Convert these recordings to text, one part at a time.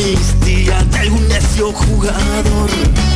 amnistía de algún necio jugador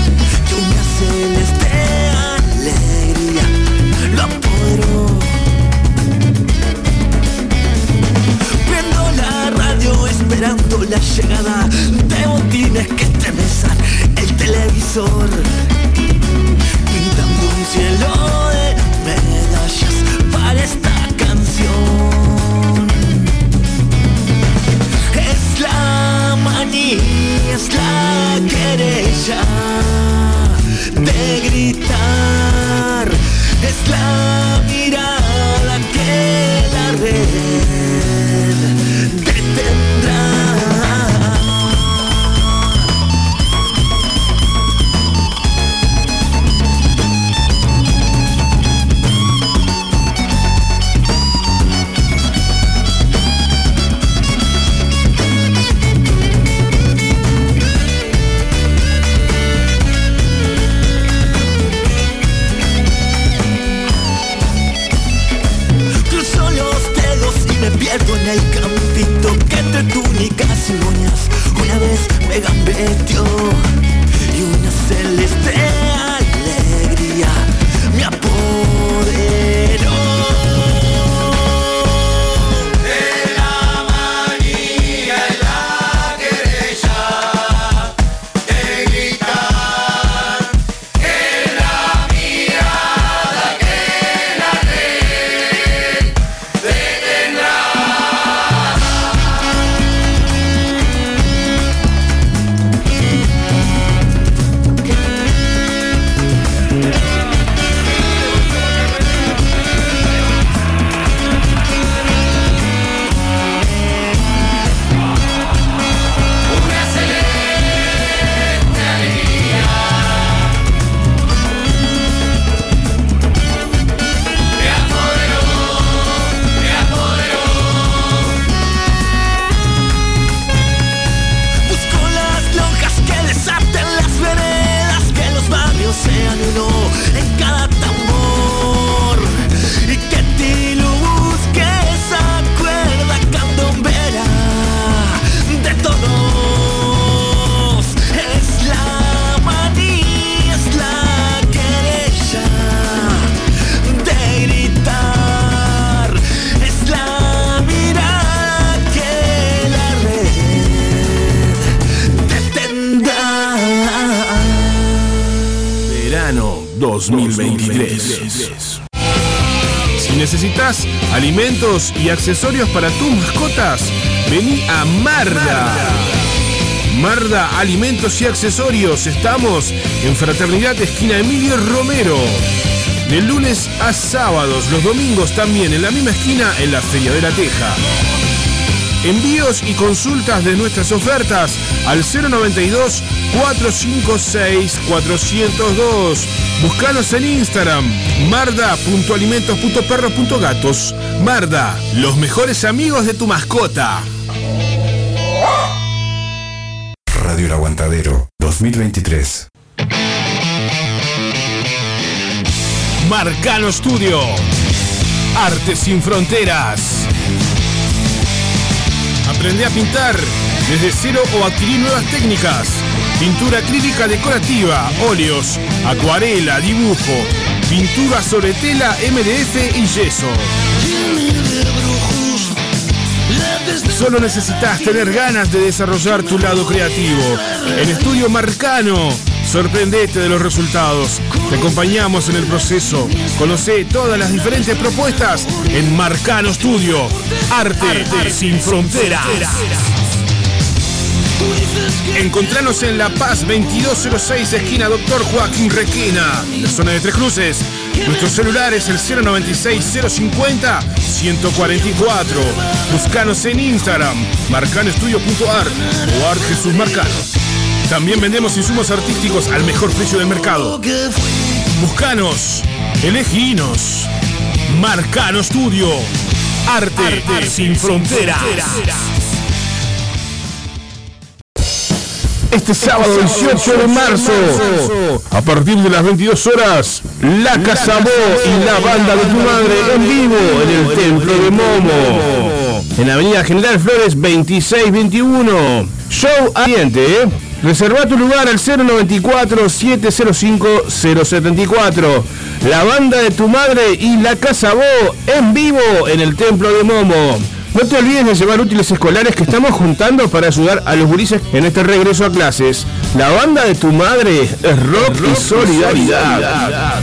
y accesorios para tus mascotas, vení a Marda. Marda Alimentos y Accesorios. Estamos en Fraternidad Esquina Emilio Romero. De lunes a sábados, los domingos también en la misma esquina en la Feria de la Teja. Envíos y consultas de nuestras ofertas al 092 456 402. Búscanos en Instagram marda.alimentos.perros.gatos. Marda, los mejores amigos de tu mascota. Radio El Aguantadero 2023. Marcano Studio. Arte sin fronteras. Aprende a pintar desde cero o adquirir nuevas técnicas. Pintura acrílica decorativa, óleos, acuarela, dibujo, pintura sobre tela, MDF y yeso. Solo necesitas tener ganas de desarrollar tu lado creativo. En Estudio Marcano, sorprendete de los resultados. Te acompañamos en el proceso. Conoce todas las diferentes propuestas en Marcano Studio. Arte, sin fronteras. Encontranos en La Paz 2206, esquina Doctor Joaquín Requena, en la zona de Tres Cruces. Nuestro celular es el 096-050-144. Buscanos en Instagram, marcanoestudio.ar o Art Jesús Marcano. También vendemos insumos artísticos al mejor precio del mercado. Buscanos, eleginos. Marcano Studio. Arte, sin fronteras. Este sábado 18 de marzo, a partir de las 22 horas, La Casabó y la banda de tu madre en vivo en el Templo de Momo. en Avenida General Flores 2621. Show ambiente, ¿eh? Reserva tu lugar al 094-705-074. La banda de tu madre y la Casa Bo en vivo en el Templo de Momo. No te olvides de llevar útiles escolares que estamos juntando para ayudar a los gurises en este regreso a clases. La banda de tu madre es rock, y solidaridad.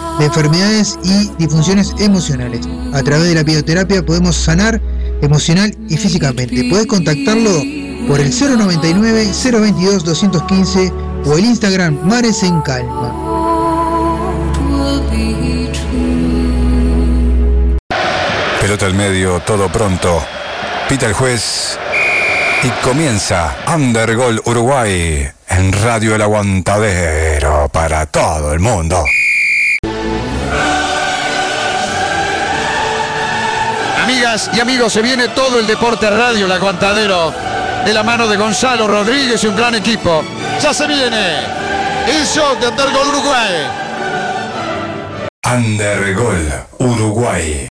de enfermedades y disfunciones emocionales. A través de la bioterapia podemos sanar emocional y físicamente. Puedes contactarlo por el 099 022 215 o el Instagram Mares en Calma. Pelota al medio, todo pronto. Pita el juez y comienza Undergol Uruguay en Radio El Aguantadero para todo el mundo. Amigas y amigos, se viene todo el deporte a radio, el aguantadero, de la mano de Gonzalo Rodríguez y un gran equipo. Ya se viene el show de Undergol Uruguay. Undergol Uruguay.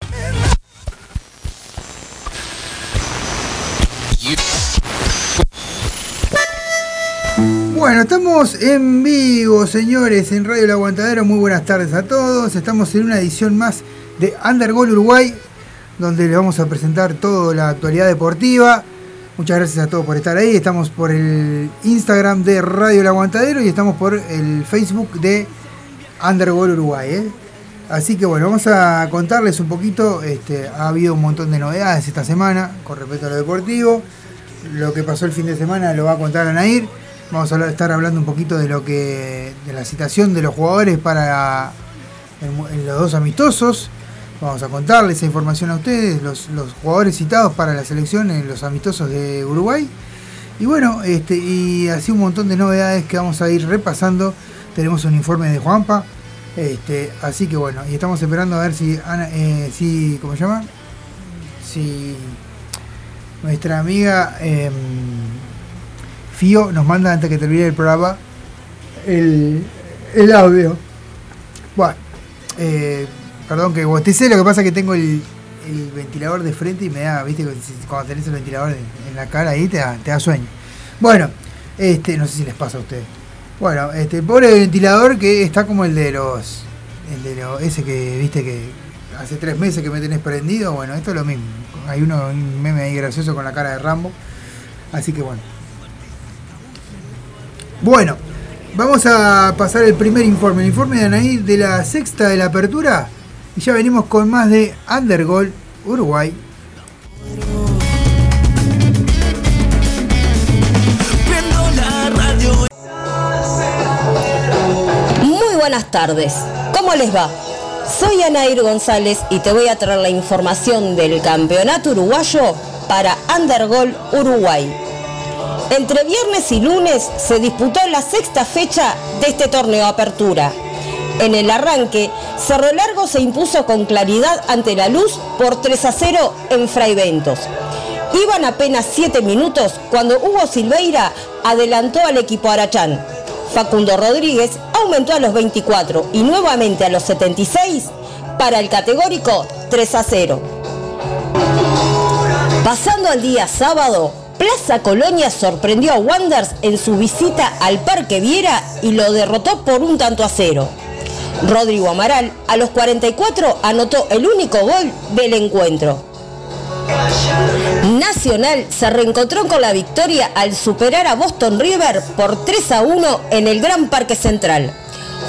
Bueno, estamos en vivo, señores, en Radio El Aguantadero. Muy buenas tardes a todos. Estamos en una edición más de Undergol Uruguay, donde les vamos a presentar toda la actualidad deportiva. Muchas gracias a todos por estar ahí. Estamos por el Instagram de Radio El Aguantadero y estamos por el Facebook de Undergol Uruguay. ¿eh? Así que bueno, vamos a contarles un poquito. Este, ha habido un montón de novedades esta semana con respecto a lo deportivo. Lo que pasó el fin de semana lo va a contar Anair. Vamos a estar hablando un poquito de lo que de la citación de los jugadores para los dos amistosos. Vamos a contarles esa información a ustedes, los, los jugadores citados para la selección en los amistosos de Uruguay. Y bueno, este, y así un montón de novedades que vamos a ir repasando. Tenemos un informe de Juanpa. Este, así que bueno, y estamos esperando a ver si Ana, eh, si, ¿cómo se llama? Si nuestra amiga em, Fío nos manda antes que termine el programa el, el audio. Bueno, eh, perdón que bostecé, lo que pasa es que tengo el, ventilador de frente y me da, viste, cuando tenés el ventilador en, la cara ahí te da, sueño. Bueno, este, no sé si les pasa a ustedes. Bueno, este, pobre ventilador que está como el de los, el de los, ese que, viste que hace tres meses que me tenés prendido, bueno, esto es lo mismo. Hay uno, un meme ahí gracioso con la cara de Rambo. Así que bueno. Bueno, vamos a pasar el primer informe, el informe de Anaí de la sexta de la apertura. Y ya venimos con más de Undergol Uruguay. Muy buenas tardes. ¿Cómo les va? Soy Anair González y te voy a traer la información del campeonato uruguayo para Undergol Uruguay. Entre viernes y lunes se disputó la sexta fecha de este torneo Apertura. En el arranque, Cerro Largo se impuso con claridad ante la luz por 3 a 0 en Fraiventos. Iban apenas 7 minutos cuando Hugo Silveira adelantó al equipo Arachán. Facundo Rodríguez aumentó a los 24 y nuevamente a los 76 para el categórico 3 a 0. Pasando al día sábado, Plaza Colonia sorprendió a Wanders en su visita al Parque Viera y lo derrotó por un tanto a cero. Rodrigo Amaral a los 44 anotó el único gol del encuentro. Nacional se reencontró con la victoria al superar a Boston River por 3 a 1 en el Gran Parque Central.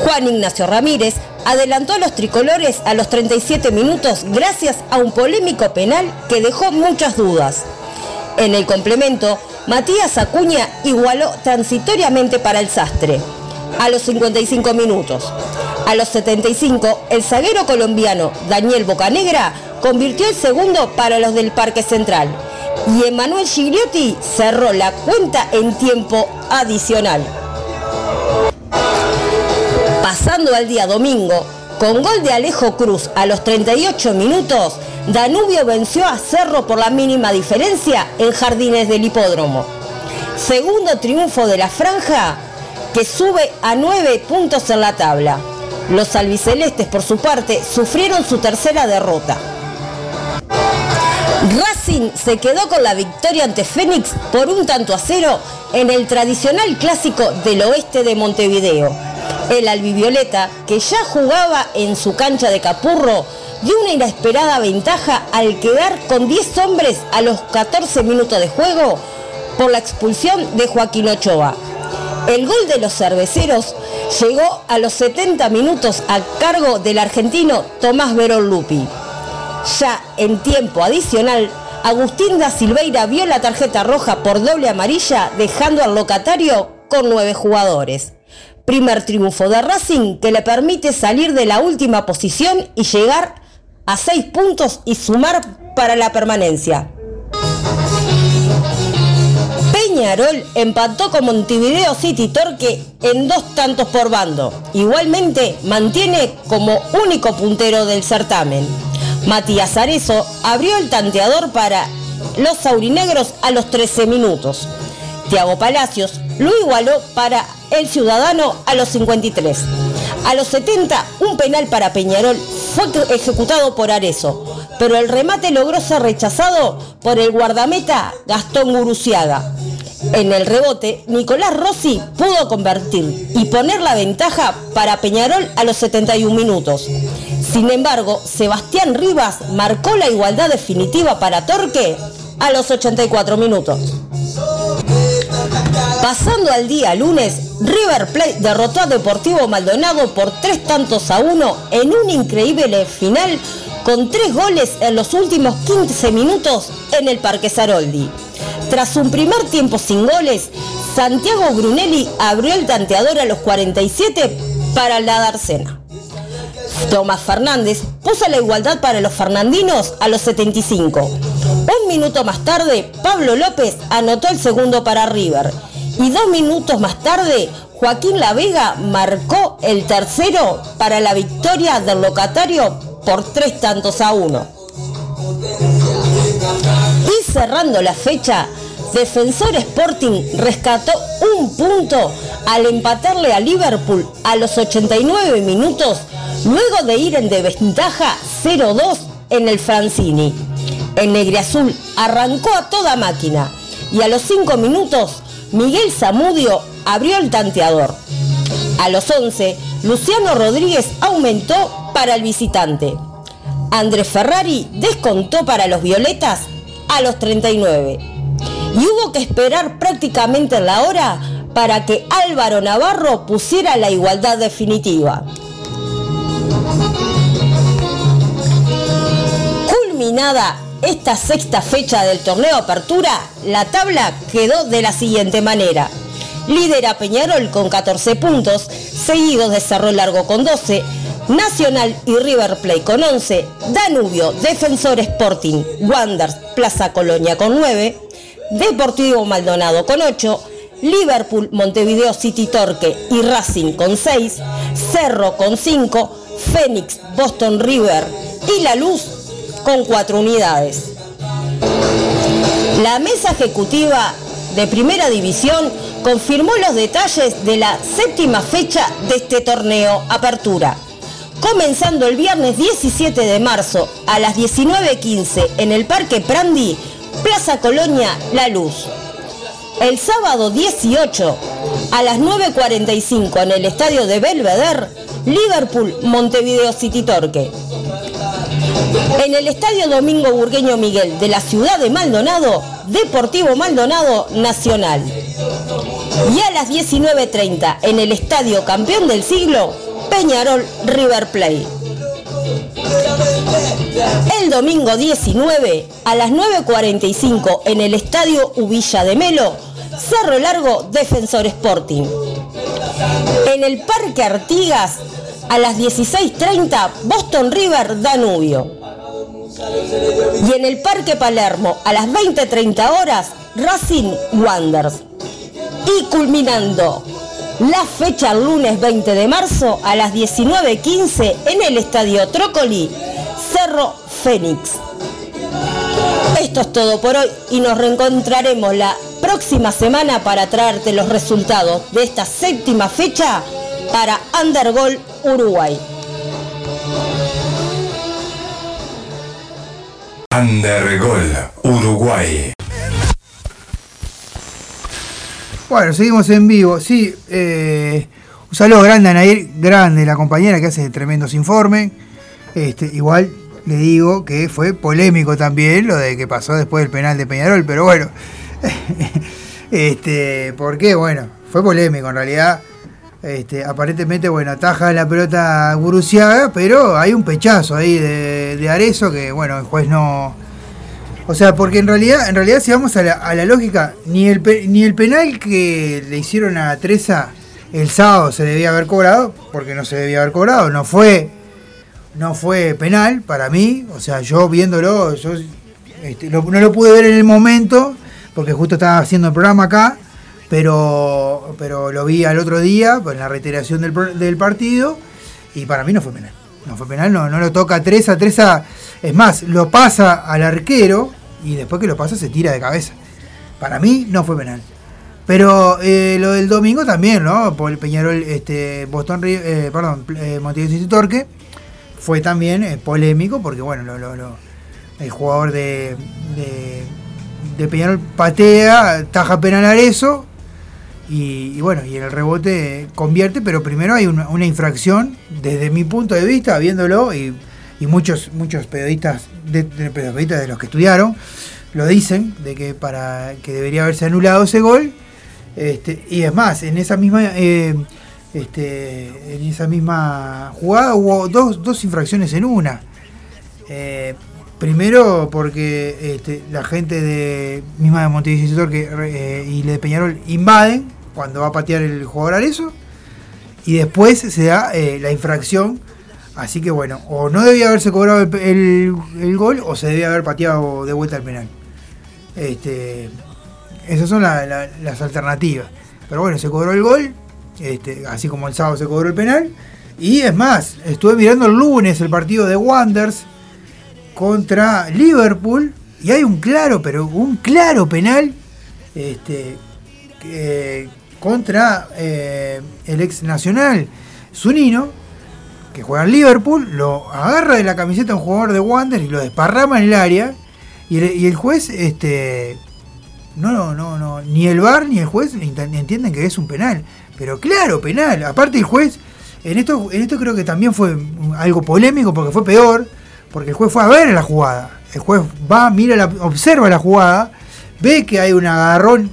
Juan Ignacio Ramírez adelantó a los tricolores a los 37 minutos gracias a un polémico penal que dejó muchas dudas. En el complemento, Matías Acuña igualó transitoriamente para el sastre. A los 55 minutos. A los 75, el zaguero colombiano Daniel Bocanegra convirtió el segundo para los del Parque Central y Emanuel Gigliotti cerró la cuenta en tiempo adicional. Pasando al día domingo, con gol de Alejo Cruz a los 38 minutos, Danubio venció a Cerro por la mínima diferencia en Jardines del Hipódromo. Segundo triunfo de la franja que sube a 9 puntos en la tabla. Los albicelestes, por su parte, sufrieron su tercera derrota. Racing se quedó con la victoria ante Fénix por un tanto a cero en el tradicional clásico del oeste de Montevideo. El albivioleta, que ya jugaba en su cancha de Capurro, dio una inesperada ventaja al quedar con 10 hombres a los 14 minutos de juego por la expulsión de Joaquín Ochoa. El gol de los cerveceros llegó a los 70 minutos a cargo del argentino Tomás Verón Lupi. Ya en tiempo adicional, Agustín da Silveira vio la tarjeta roja por doble amarilla, dejando al locatario con nueve jugadores. Primer triunfo de Racing que le permite salir de la última posición y llegar a seis puntos y sumar para la permanencia. Peñarol empató con Montevideo City Torque en dos tantos por bando. Igualmente mantiene como único puntero del certamen. Matías Arezo abrió el tanteador para los saurinegros a los 13 minutos. Tiago Palacios lo igualó para el Ciudadano a los 53. A los 70, un penal para Peñarol fue ejecutado por Arezo, pero el remate logró ser rechazado por el guardameta Gastón Guruciaga. En el rebote, Nicolás Rossi pudo convertir y poner la ventaja para Peñarol a los 71 minutos. Sin embargo, Sebastián Rivas marcó la igualdad definitiva para Torque a los 84 minutos. Pasando al día lunes, River Plate derrotó a Deportivo Maldonado por tres tantos a uno en un increíble final con tres goles en los últimos 15 minutos en el Parque Saroldi. Tras un primer tiempo sin goles, Santiago Brunelli abrió el tanteador a los 47 para la Darcena. Tomás Fernández puso la igualdad para los fernandinos a los 75. Un minuto más tarde, Pablo López anotó el segundo para River. Y dos minutos más tarde, Joaquín La Vega marcó el tercero para la victoria del locatario por tres tantos a uno. Y cerrando la fecha, Defensor Sporting rescató un punto al empatarle a Liverpool a los 89 minutos, luego de ir en desventaja 0-2 en el Francini. El Negriazul arrancó a toda máquina y a los 5 minutos Miguel Zamudio abrió el tanteador. A los 11, Luciano Rodríguez aumentó para el visitante. Andrés Ferrari descontó para los Violetas a los 39. Y hubo que esperar prácticamente la hora para que Álvaro Navarro pusiera la igualdad definitiva. Culminada esta sexta fecha del torneo Apertura, la tabla quedó de la siguiente manera. Lidera Peñarol con 14 puntos, seguidos de Cerro Largo con 12, Nacional y River Plate con 11, Danubio, Defensor Sporting, Wanders, Plaza Colonia con 9, Deportivo Maldonado con 8, Liverpool, Montevideo City Torque y Racing con 6, Cerro con 5, Fénix, Boston River y La Luz con 4 unidades. La mesa ejecutiva de Primera División confirmó los detalles de la séptima fecha de este torneo Apertura comenzando el viernes 17 de marzo a las 19.15 en el Parque Prandi, Plaza Colonia La Luz. El sábado 18 a las 9.45 en el estadio de Belvedere, Liverpool Montevideo City Torque. En el estadio Domingo Burgueño Miguel de la ciudad de Maldonado, Deportivo Maldonado Nacional. Y a las 19.30 en el estadio Campeón del Siglo, Peñarol River Plate. El domingo 19 a las 9.45 en el Estadio Ubilla de Melo, Cerro Largo Defensor Sporting. En el Parque Artigas, a las 16.30 Boston River Danubio. Y en el Parque Palermo a las 20.30 horas Racing Wanderers. Y culminando la fecha lunes 20 de marzo a las 19.15 en el Estadio Trócoli, Cerro Fénix. Esto es todo por hoy y nos reencontraremos la próxima semana para traerte los resultados de esta séptima fecha para Undergol Uruguay. Undergol Uruguay. Bueno, seguimos en vivo. Sí, eh, un saludo grande a Nair, grande la compañera que hace tremendos informes. Este, igual le digo que fue polémico también lo de que pasó después del penal de Peñarol, pero bueno. este, ¿por qué? Bueno, fue polémico en realidad. Este, aparentemente, bueno, ataja la pelota Guruciaga, pero hay un pechazo ahí de, de Arezo que, bueno, el juez no, o sea, porque en realidad, en realidad si vamos a la, lógica, ni el, ni el penal que le hicieron a Treza el sábado se debía haber cobrado, porque no se debía haber cobrado, no fue, no fue penal para mí, o sea, yo viéndolo, yo este, no lo pude ver en el momento, porque justo estaba haciendo el programa acá, pero, pero lo vi al otro día, en la reiteración del, del partido, y para mí no fue penal. No fue penal, no, no lo toca Treza, Treza, es más, lo pasa al arquero y después que lo pasa se tira de cabeza. Para mí no fue penal. Pero eh, lo del domingo también, ¿no? Por el Peñarol, este, Boston, eh, perdón, eh, Montevideo Torque, fue también eh, polémico porque, bueno, el jugador de, de, Peñarol patea, taja penal a eso y, bueno, y en el rebote convierte, pero primero hay una, infracción, desde mi punto de vista, viéndolo, y, muchos, muchos periodistas de, periodistas de los que estudiaron, lo dicen, de que para que debería haberse anulado ese gol. Este, y es más, en esa misma eh, este, en esa misma jugada hubo dos, dos infracciones en una. Eh, primero porque este, la gente de misma de Montevideo que, eh, y de Peñarol invaden cuando va a patear el jugador eso y después se da la infracción Así que bueno, o no debía haberse cobrado el, gol o se debía haber pateado de vuelta al penal. Este, esas son las alternativas. Pero bueno, se cobró el gol, este, así como el sábado se cobró el penal. Y es más, estuve mirando el lunes el partido de Wanders contra Liverpool y hay un claro, pero un claro penal este, contra eh, el ex nacional Zunino que juega en Liverpool, lo agarra de la camiseta un jugador de Wander y lo desparrama en el área. Y el, juez, este. No, no, no, ni el VAR ni el juez entienden que es un penal. Pero claro, penal. Aparte el juez, en esto, en esto creo que también fue algo polémico porque fue peor. Porque el juez fue a ver la jugada. El juez va, mira, la, observa la jugada, ve que hay un agarrón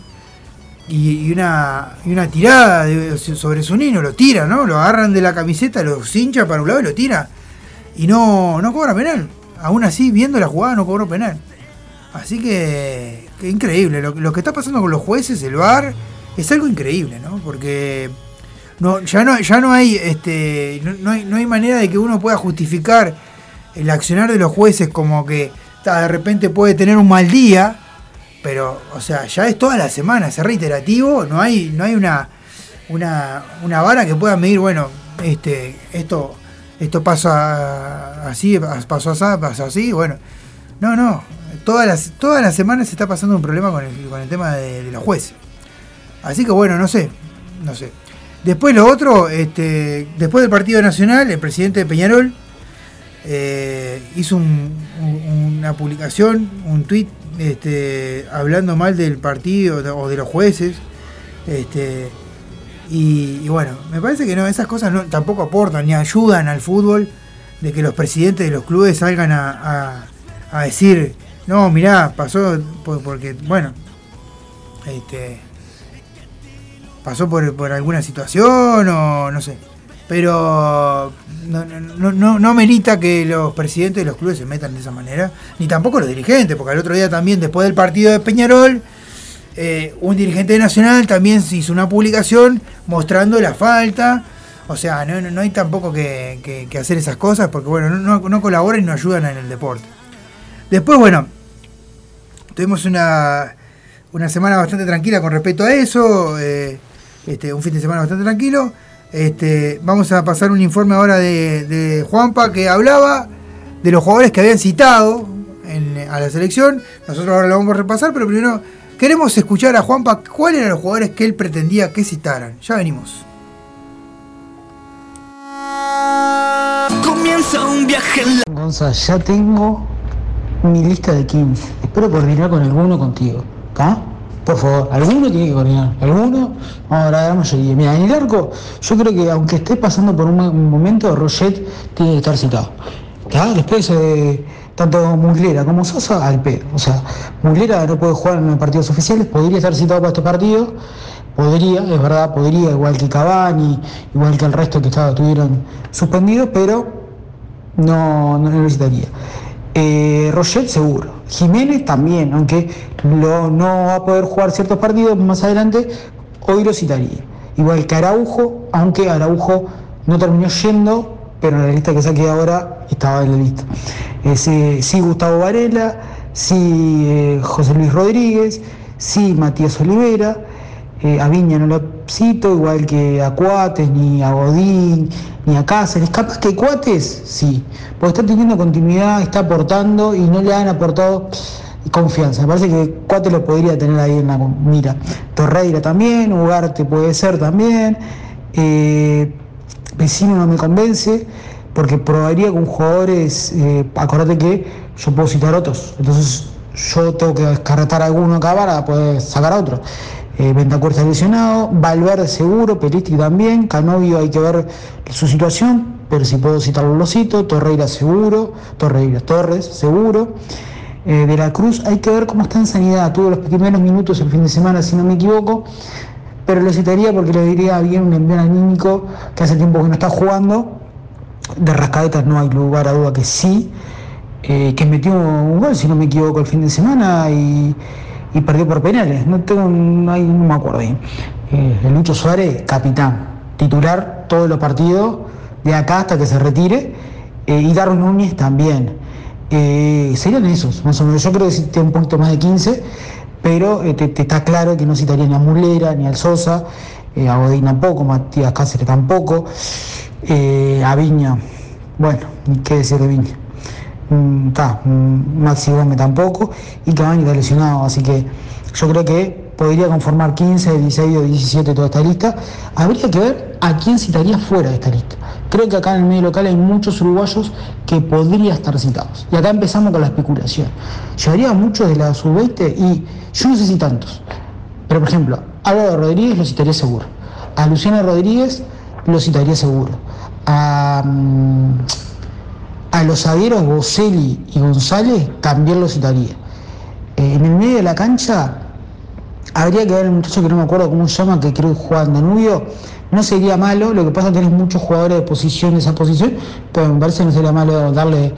y, una, y una tirada sobre su niño, lo tira, ¿no? Lo agarran de la camiseta, lo cincha para un lado y lo tira. Y no, no cobra penal. Aún así, viendo la jugada, no cobró penal. Así que, increíble. Lo, que está pasando con los jueces, el VAR, es algo increíble, ¿no? Porque no, ya no, ya no hay, este, no, hay, no hay manera de que uno pueda justificar el accionar de los jueces como que de repente puede tener un mal día pero, o sea, ya es toda la semana, es reiterativo, no hay, no hay una, una, vara que pueda medir, bueno, este, esto, esto pasa así, pasó así, pasó así, bueno. No, no, todas las, todas las semanas se está pasando un problema con el, con el tema de, los jueces. Así que bueno, no sé, no sé. Después lo otro, este, después del partido nacional, el presidente de Peñarol eh, hizo una publicación, un tuit este, hablando mal del partido o de los jueces. Este, y, bueno, me parece que no, esas cosas tampoco aportan ni ayudan al fútbol de que los presidentes de los clubes salgan a, decir, no, mirá, pasó porque, bueno, este, pasó por, por alguna situación o no sé. Pero no, no, no, que los presidentes de los clubes se metan de esa manera, ni tampoco los dirigentes, porque el otro día también, después del partido de Peñarol, eh, un dirigente nacional también hizo una publicación mostrando la falta O sea, no, no- hay tampoco que, hacer esas cosas porque, bueno, no, no colaboran y no ayudan en el deporte. Después, bueno, tuvimos una, una semana bastante tranquila con respecto a eso, eh, este, un fin de semana bastante tranquilo. Este, vamos a pasar un informe ahora de, de Juanpa que hablaba de los jugadores que habían citado en- a la selección. Nosotros ahora lo vamos a repasar, pero primero queremos escuchar a Juanpa cuáles eran los jugadores que él pretendía que citaran. Ya venimos. Comienza un viaje en la Gonza, ya tengo mi lista de 15. Espero coordinar con alguno contigo. ¿Está? Por favor, alguno tiene que coordinar. Alguno, vamos a la mayoría. Mira, en el arco, yo creo que aunque esté pasando por un, momento, Roget tiene que estar citado. ¿Está? Después, eh, tanto Muslera como Sosa al pedo. O sea, Muslera no puede jugar en partidos oficiales, podría estar citado para este partido. Podría, es verdad, podría, igual que Cavani, igual que el resto que estaba, estuvieron suspendidos, pero no, no necesitaría. Eh, Roget seguro. Jiménez también, aunque no va a poder jugar ciertos partidos más adelante, hoy lo citaría. Igual que Araujo, aunque Araujo no terminó yendo, pero en la lista que saqué ahora estaba en la lista. Eh, sí Gustavo Varela, sí eh, José Luis Rodríguez, sí Matías Olivera, eh, a Viña no lo cito, igual que a Cuates, ni a Godín, ni a Cáceres. Capaz que Cuates, sí, porque está teniendo continuidad, está aportando y no le han aportado confianza. Me parece que Cuates lo podría tener ahí en la mira. Torreira también, Ugarte puede ser también. Eh, Vecino no me convence porque probaría con jugadores, eh, acordate que yo puedo citar otros, entonces yo tengo que descartar alguno acá para poder sacar a otro. Eh, Bentancur está lesionado, Valverde seguro, Pelistri también, Canovio hay que ver su situación, pero si puedo citarlo lo cito, Torreira seguro, Torreira Torres seguro. Eh, hay que ver cómo está en sanidad, tuvo los primeros minutos el fin de semana si no me equivoco, pero lo citaría porque le diría bien un envío anímico que hace tiempo que no está jugando. De Rascadetas no hay lugar a duda que sí, eh, que metió un gol, si no me equivoco, el fin de semana y, y perdió por penales. No tengo, no, no me acuerdo bien. Eh, Lucho Suárez, capitán, titular todos los partidos, de acá hasta que se retire, eh, y Darwin Núñez también. Eh, serían esos, más o menos. Yo creo que sí tiene un poquito más de 15, pero eh, te, está claro que no citaría ni a Mulera, ni al Sosa, a Godín tampoco, Matías Cáceres tampoco, a Viña, bueno, ni qué decir de Viña. Ta, Maxi Gómez tampoco, y Cavani está lesionado, así que yo creo que podría conformar 15, 16 o 17 toda esta lista. Habría que ver a quién citaría fuera de esta lista. Creo que acá en el medio local hay muchos uruguayos que podrían estar citados. Y acá empezamos con la especulación. Llevaría a muchos de la sub-20 y yo no sé si tantos. Pero por ejemplo, Álvaro Rodríguez lo citaría seguro. A Luciano Rodríguez lo citaría seguro. Mm, a los zagueros Boselli y González también lo citaría. Eh, en el medio de la cancha habría que ver el muchacho que no me acuerdo cómo se llama, que creo que juega en Danubio. No sería malo, lo que pasa es que tenés muchos jugadores de posición en esa posición, pero me parece que no sería malo darle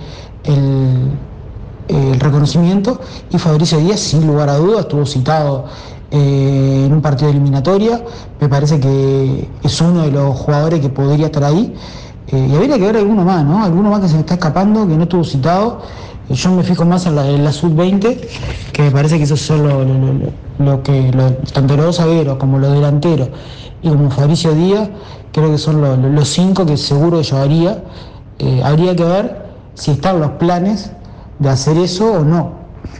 el, reconocimiento. Y Fabricio Díaz, sin lugar a dudas, estuvo citado eh, en un partido de eliminatoria. Me parece que es uno de los jugadores que podría estar ahí. Eh, y habría que ver alguno más, ¿no? Alguno más que se me está escapando, que no estuvo citado. Yo me fijo más en la, en la sub-20, que me parece que esos son lo, lo- que, tanto los dos zagueros como los delanteros y como Fabricio Díaz, creo que son lo- lo- los cinco que seguro llevaría. Eh, habría que ver si están los planes de hacer eso o no.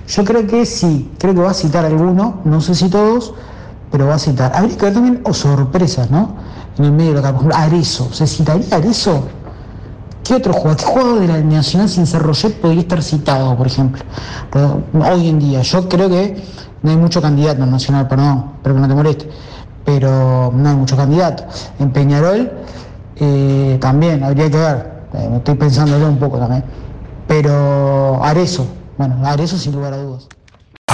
Yo creo que sí, creo que va a citar alguno, no sé si todos, pero va a citar. Habría que ver también, o sorpresas, ¿no? En el medio de la ejemplo, Arezo, ¿se citaría Arezo? ¿Qué otro jugador? ¿Qué jugador de la Nacional sin ser Roget podría estar citado, por ejemplo? Hoy en día, yo creo que no hay mucho candidato en Nacional, perdón, espero que no te moleste, pero no hay mucho candidato. En Peñarol eh, también habría que ver, eh, estoy pensándolo un poco también, pero Arezo, bueno, Arezo sin lugar a dudas.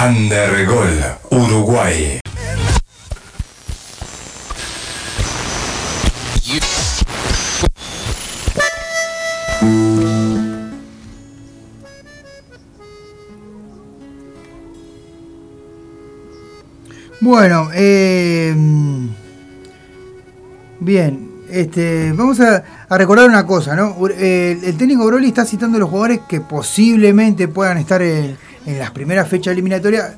Undergol, Uruguay. Bueno, eh, bien. este, vamos a, recordar una cosa, ¿no? Eh, el técnico Broly está citando a los jugadores que posiblemente puedan estar en, las primeras fechas eliminatorias.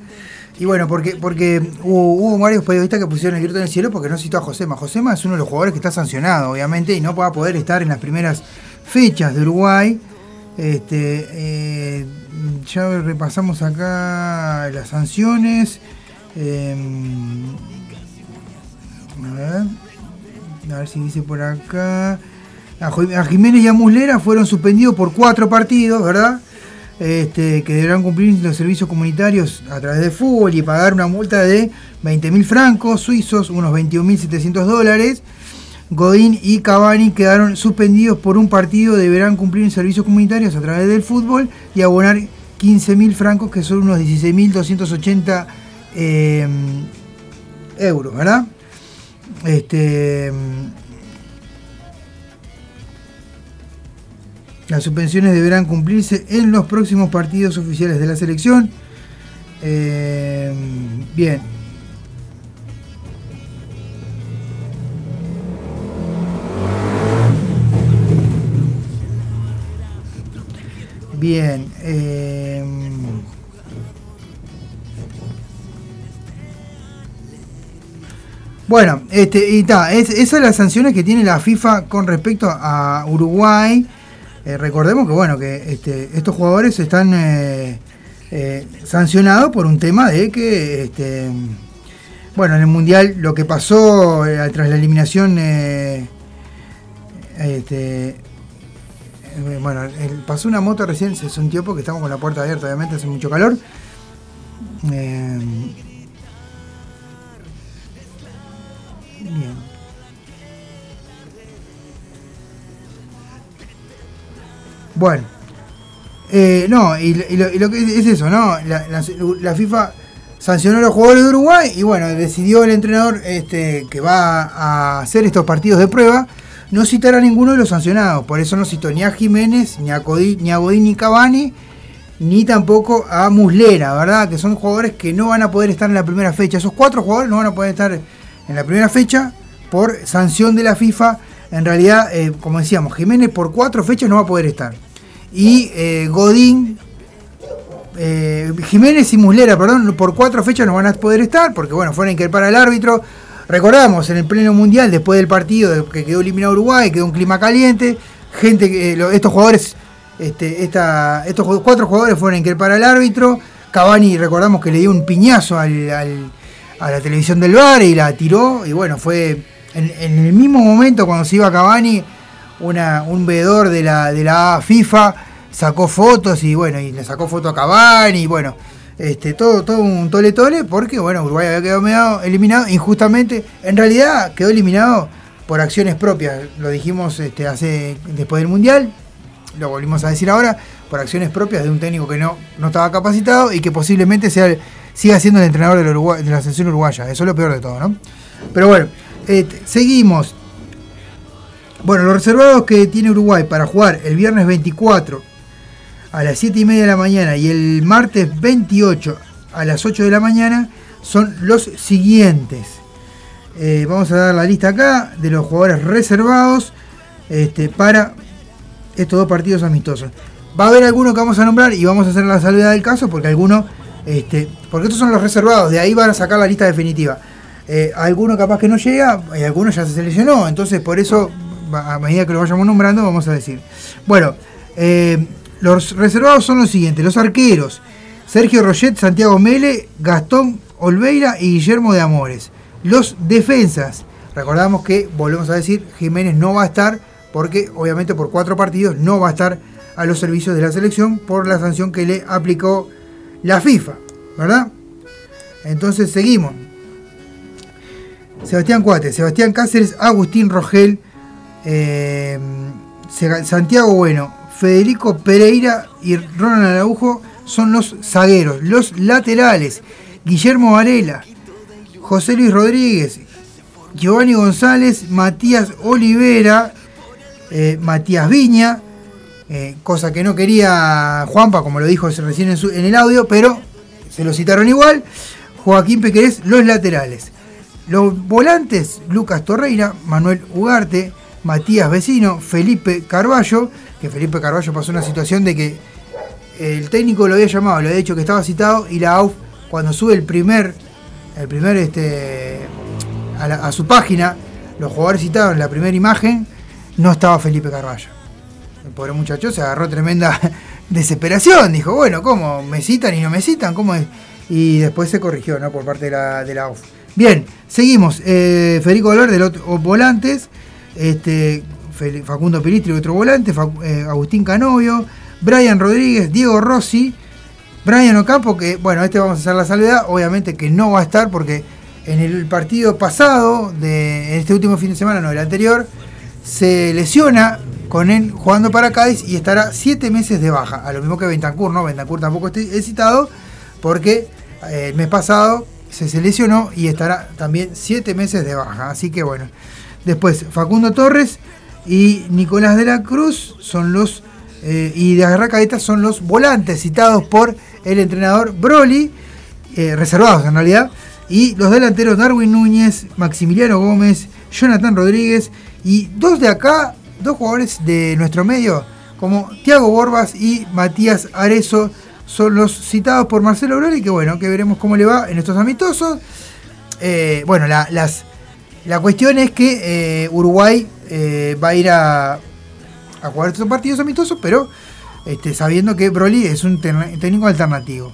Y bueno, porque, porque hubo, hubo varios periodistas que pusieron el grito en el cielo porque no citó a Josema. Josema es uno de los jugadores que está sancionado, obviamente, y no va a poder estar en las primeras fechas de Uruguay. Este, eh, ya repasamos acá las sanciones. Em, a ver. Si dice por acá. A, Jiménez y a Muslera fueron suspendidos por cuatro partidos, ¿verdad? Este, que deberán cumplir los servicios comunitarios a través de fútbol y pagar una multa de 20.000 francos suizos, unos 21.700 dólares. Godín y Cavani quedaron suspendidos por un partido, deberán cumplir servicios comunitarios a través del fútbol y abonar 15.000 francos, que son unos 16.280 eh, euros, ¿verdad? Este, las suspensiones deberán cumplirse en los próximos partidos oficiales de la selección. Eh, bien. Bien. eh, Bueno, este, y esas son las sanciones que tiene la FIFA con respecto a Uruguay. Eh, recordemos que bueno, que este, estos jugadores están eh, eh, sancionados por un tema de que este, bueno, en el mundial lo que pasó tras la eliminación este, bueno, pasó una moto recién, se sintió porque estamos con la puerta abierta, obviamente hace mucho calor. Eh, Bueno. Eh, no, y, lo, que es, es eso, ¿no? La, FIFA sancionó a los jugadores de Uruguay y bueno, decidió el entrenador este, que va a hacer estos partidos de prueba no citar a ninguno de los sancionados. Por eso no citó ni a Jiménez, ni a, Codi- ni a Godín, ni Cavani, ni tampoco a Muslera, ¿verdad? Que son jugadores que no van a poder estar en la primera fecha. Esos cuatro jugadores no van a poder estar en la primera fecha por sanción de la FIFA. En realidad, eh, como decíamos, Jiménez por cuatro fechas no va a poder estar. Y eh, Godín, eh, Jiménez y Muslera, perdón, por cuatro fechas no van a poder estar, porque bueno, fueron a inculpar al árbitro. Recordamos en el pleno mundial, después del partido que quedó eliminado Uruguay, quedó un clima caliente, gente que estos jugadores, este, estos cuatro jugadores fueron a inculpar al árbitro. Cavani, recordamos que le dio un piñazo al- a la televisión del bar y la tiró. Y bueno, fue en, el mismo momento cuando se iba Cavani, una, un veedor de la, de la FIFA sacó fotos y bueno, y le sacó foto a Cavani y bueno, este, todo, todo un tole tole porque bueno, Uruguay había quedado eliminado injustamente, en realidad quedó eliminado por acciones propias, lo dijimos este, hace después del Mundial, lo volvimos a decir ahora, por acciones propias de un técnico que no, no estaba capacitado y que posiblemente sea el- siga siendo el entrenador de la selección uruguaya, eso es lo peor de todo, ¿no? Pero bueno, este, seguimos. Bueno, los reservados que tiene Uruguay para jugar el viernes 24 a las 7 y media de la mañana y el martes 28 a las 8 de la mañana son los siguientes. Eh, vamos a dar la lista acá de los jugadores reservados este, para estos dos partidos amistosos. Va a haber algunos que vamos a nombrar y vamos a hacer la salvedad del caso porque algunos, este, porque estos son los reservados, de ahí van a sacar la lista definitiva. Eh, alguno capaz que no llega y alguno ya se seleccionó, entonces por eso a medida que lo vayamos nombrando vamos a decir. Bueno, eh, los reservados son los siguientes, los arqueros, Sergio Roget, Santiago Mele, Gastón Olveira y Guillermo de Amores. Los defensas, recordamos que, volvemos a decir, Jiménez no va a estar porque obviamente por cuatro partidos no va a estar a los servicios de la selección por la sanción que le aplicó la FIFA, ¿verdad? Entonces seguimos. Sebastián Cuate, Sebastián Cáceres, Agustín Rogel, eh, Santiago Bueno, Federico Pereira y Ronald Araujo son los zagueros. Los laterales, Guillermo Varela, José Luis Rodríguez, Giovanni González, Matías Olivera, eh, Matías Viña, eh, cosa que no quería Juanpa, como lo dijo recién en, el audio, pero se lo citaron igual. Joaquín Pequerés, los laterales. Los volantes, Lucas Torreira, Manuel Ugarte, Matías Vecino, Felipe Carballo, que Felipe Carballo pasó una situación de que el técnico lo había llamado, le había dicho que estaba citado y la AUF cuando sube el primer, el primer este, a, a su página, los jugadores citados en la primera imagen, no estaba Felipe Carballo. El pobre muchacho se agarró tremenda desesperación, dijo, bueno, ¿cómo? ¿Me citan y no me citan? ¿Cómo es? Y después se corrigió, ¿no? Por parte de la, de la AUF. Bien, seguimos. Eh, Federico Valor de los volantes, este, Facundo Pilistri, otro volante, eh, Agustín Canovio, Brian Rodríguez, Diego Rossi, Brian Ocampo, que bueno, este vamos a hacer la salvedad, obviamente que no va a estar porque en el partido pasado, de en este último fin de semana, no, el anterior, se lesiona con él jugando para Cádiz y estará siete meses de baja. A lo mismo que Bentancur, ¿no? Bentancur tampoco es citado porque eh, el mes pasado se, se lesionó y estará también siete meses de baja. Así que bueno. Después, Facundo Torres y Nicolás de la Cruz son los. eh, y de Arracaeta son los volantes citados por el entrenador Broly, eh, reservados en realidad. Y los delanteros Darwin Núñez, Maximiliano Gómez, Jonathan Rodríguez y dos de acá, dos jugadores de nuestro medio, como Tiago Borbas y Matías Arezo, son los citados por Marcelo Broly, que bueno, que veremos cómo le va en estos amistosos. Eh, bueno, la, las, la cuestión es que eh, Uruguay eh, va a ir a, a jugar estos partidos amistosos, pero este, sabiendo que Broly es un técnico alternativo.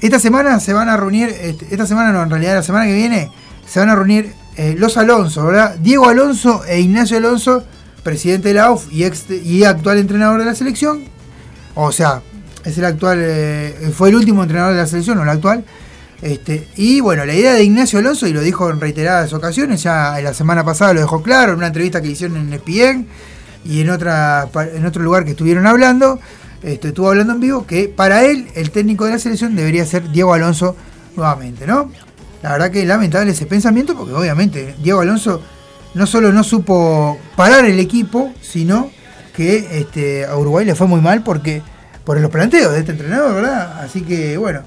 Esta semana se van a reunir, este, esta semana no, en realidad la semana que viene, se van a reunir los Alonso, ¿verdad? Diego Alonso e Ignacio Alonso, presidente de la y, ex- y actual entrenador de la selección. O sea, es el actual, eh, fue el último entrenador de la selección, no el actual. Este, y bueno, la idea de Ignacio Alonso, y lo dijo en reiteradas ocasiones, ya la semana pasada lo dejó claro en una entrevista que hicieron en ESPN y en, otra, en otro lugar que estuvieron hablando, este, estuvo hablando en vivo, que para él el técnico de la selección debería ser Diego Alonso nuevamente, ¿no? La verdad que lamentable ese pensamiento, porque obviamente Diego Alonso no solo no supo parar el equipo, sino que este, a Uruguay le fue muy mal porque por los planteos de este entrenador, ¿verdad? Así que bueno,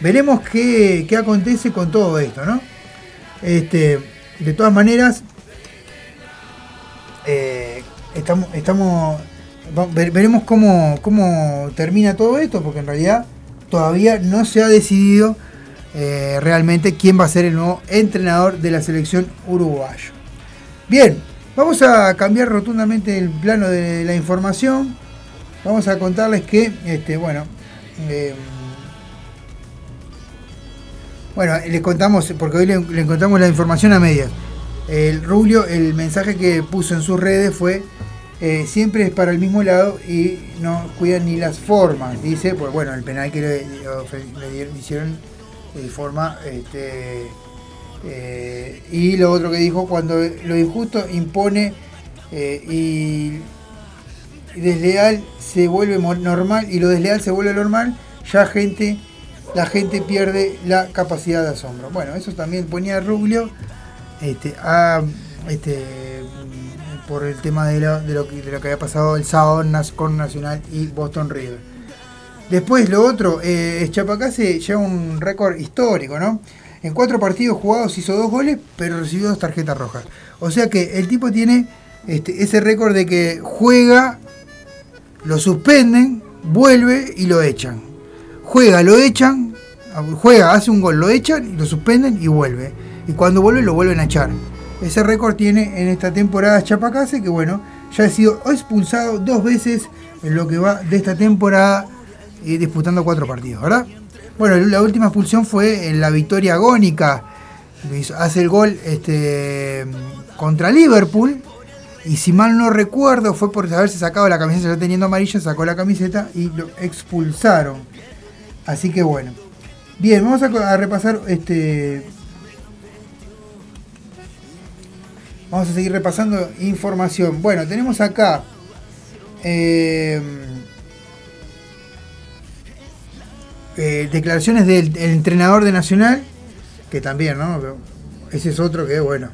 veremos qué, qué acontece con todo esto, ¿no? Este, de todas maneras, eh, estamos, estamos veremos cómo, cómo termina todo esto, porque en realidad todavía no se ha decidido eh, realmente quién va a ser el nuevo entrenador de la selección uruguayo. Bien, vamos a cambiar rotundamente el plano de la información. Vamos a contarles que, este, bueno, eh, bueno, les contamos, porque hoy le, le contamos la información a medias. El Rubio, el mensaje que puso en sus redes fue eh, siempre es para el mismo lado y no cuidan ni las formas. Dice, pues bueno, el penal que le, le- le hicieron de forma este, eh, y lo otro que dijo cuando lo injusto impone eh, y, desleal se vuelve normal y lo desleal se vuelve normal ya gente la gente pierde la capacidad de asombro bueno eso también ponía Rubio este, a, este, por el tema de lo, de lo que, había pasado el sábado con Nacional y Boston River Después lo otro, eh, Chapacase lleva un récord histórico, ¿no? En cuatro partidos jugados hizo dos goles, pero recibió dos tarjetas rojas. O sea que el tipo tiene este, ese récord de que juega, lo suspenden, vuelve y lo echan. Juega, lo echan, juega, hace un gol, lo echan lo suspenden y vuelve. Y cuando vuelve lo vuelven a echar. Ese récord tiene en esta temporada Chapacase, que bueno, ya ha sido expulsado dos veces en lo que va de esta temporada y disputando cuatro partidos, ¿verdad? Bueno, la última expulsión fue en la victoria agónica. Hace el gol este, contra Liverpool. Y si mal no recuerdo, fue por haberse sacado la camiseta, ya teniendo amarilla, sacó la camiseta y lo expulsaron. Así que bueno. Bien, vamos a repasar este. Vamos a seguir repasando información. Bueno, tenemos acá. eh, eh, declaraciones del, entrenador de Nacional, que también, ¿no? Ese es otro que, bueno,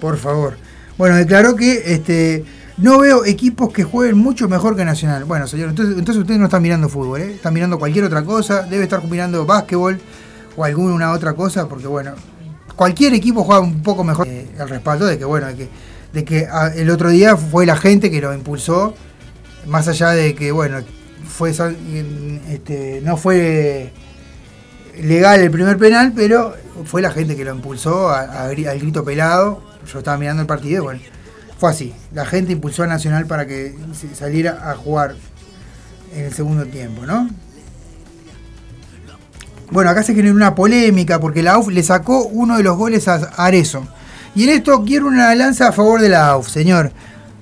por favor. Bueno, declaró que este, no veo equipos que jueguen mucho mejor que Nacional. Bueno, señor, entonces, entonces usted no está mirando fútbol, ¿eh? está mirando cualquier otra cosa, debe estar mirando básquetbol o alguna otra cosa, porque bueno, cualquier equipo juega un poco mejor. Eh, el respaldo de que, bueno, de que de que ah, el otro día fue la gente que lo impulsó, más allá de que, bueno, este, no fue legal el primer penal, pero fue la gente que lo impulsó al grito pelado. Yo estaba mirando el partido y bueno, fue así. La gente impulsó a Nacional para que saliera a jugar en el segundo tiempo, ¿no? Bueno, acá se generó una polémica porque la AUF le sacó uno de los goles a Arezo. Y en esto quiero una lanza a favor de la AUF, señor.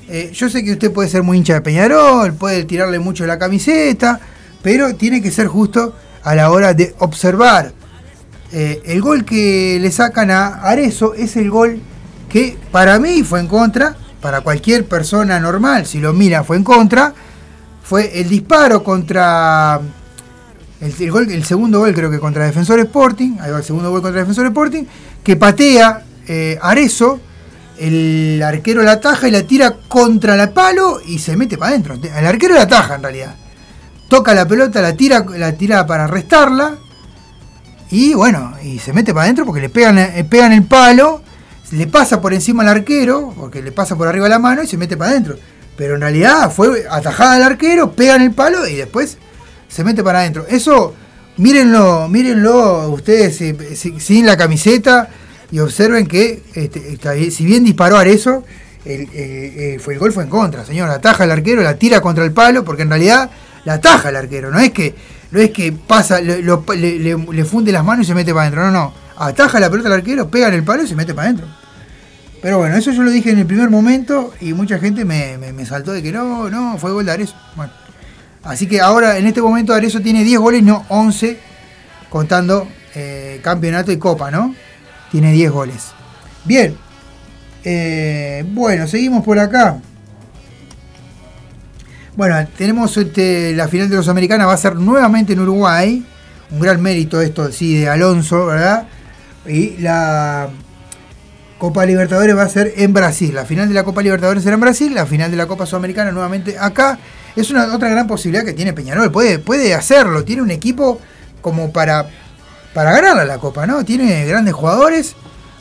Eh, yo sé que usted puede ser muy hincha de Peñarol, puede tirarle mucho la camiseta, pero tiene que ser justo a la hora de observar. Eh, el gol que le sacan a Arezo es el gol que para mí fue en contra, para cualquier persona normal, si lo mira fue en contra, fue el disparo contra el, segundo gol creo que contra Defensor Sporting, ahí va el segundo gol contra Defensor Sporting, que patea eh, Arezo, el arquero la ataja y la tira contra el palo y se mete para adentro. El arquero la ataja en realidad. Toca la pelota, la tira, la tira para restarla y bueno, y se mete para adentro porque le pegan, eh, pegan el palo, le pasa por encima al arquero, porque le pasa por arriba la mano y se mete para adentro. Pero en realidad fue atajada al arquero, pegan el palo y después se mete para adentro. Eso, mírenlo, mírenlo ustedes eh, si- sin la camiseta y observen que este, si bien disparó a eso, el, eh, eh, fue, el gol fue en contra, señor. Ataja al arquero, la tira contra el palo, porque en realidad la ataja al arquero. No es que, no es que pasa, le, funde las manos y se mete para adentro. No, no. Ataja la pelota al arquero, pega en el palo y se mete para adentro. Pero bueno, eso yo lo dije en el primer momento y mucha gente me, saltó de que no, no, fue gol de Arezo. Así que ahora en este momento Arezo tiene 10 goles, no 11, contando eh, campeonato y copa, ¿no? Tiene 10 goles. Bien, eh, bueno, seguimos por acá. Bueno, tenemos este, la final de los Americanas, va a ser nuevamente en Uruguay. Un gran mérito esto, sí, de Alonso, ¿verdad? Y la Copa Libertadores va a ser en Brasil. La final de la Copa Libertadores será en Brasil, la final de la Copa Sudamericana nuevamente acá. Es una otra gran posibilidad que tiene Peñarol. Puede, puede hacerlo, tiene un equipo como para, para ganarla la Copa, ¿no? Tiene grandes jugadores.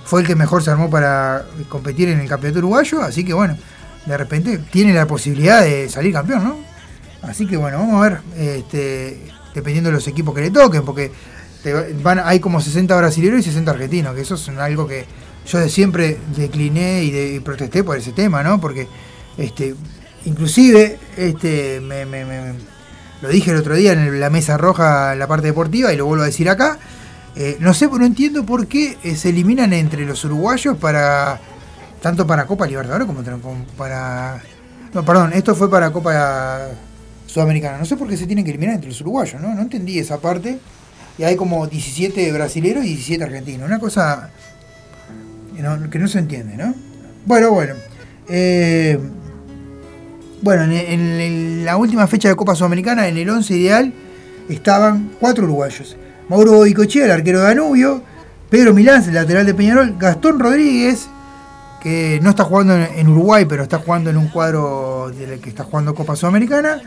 Fue el que mejor se armó para competir en el campeonato uruguayo. Así que bueno, de repente tiene la posibilidad de salir campeón, ¿no? Así que bueno, vamos a ver, este, dependiendo de los equipos que le toquen, porque van, hay como 60 brasileños y 60 argentinos, que eso es algo que yo siempre decliné y, de- y protesté por ese tema, ¿no? Porque este, inclusive, este, me, me- me- lo dije el otro día en la mesa roja, en la parte deportiva, y lo vuelvo a decir acá. Eh, no sé, no entiendo por qué eh, se eliminan entre los uruguayos para tanto para Copa Libertadores como para no, perdón, esto fue para Copa Sudamericana. No sé por qué se tienen que eliminar entre los uruguayos, ¿no? No entendí esa parte. Y hay como 17 brasileros y 17 argentinos. Una cosa que no, se entiende, ¿no? Bueno, bueno. Eh, bueno, en, en- en la última fecha de Copa Sudamericana, en el 11 ideal, estaban cuatro uruguayos. Mauro Boicochea, el arquero de Danubio, Pedro Milán, el lateral de Peñarol, Gastón Rodríguez, que no está jugando en, Uruguay, pero está jugando en un cuadro del que está jugando Copa Sudamericana,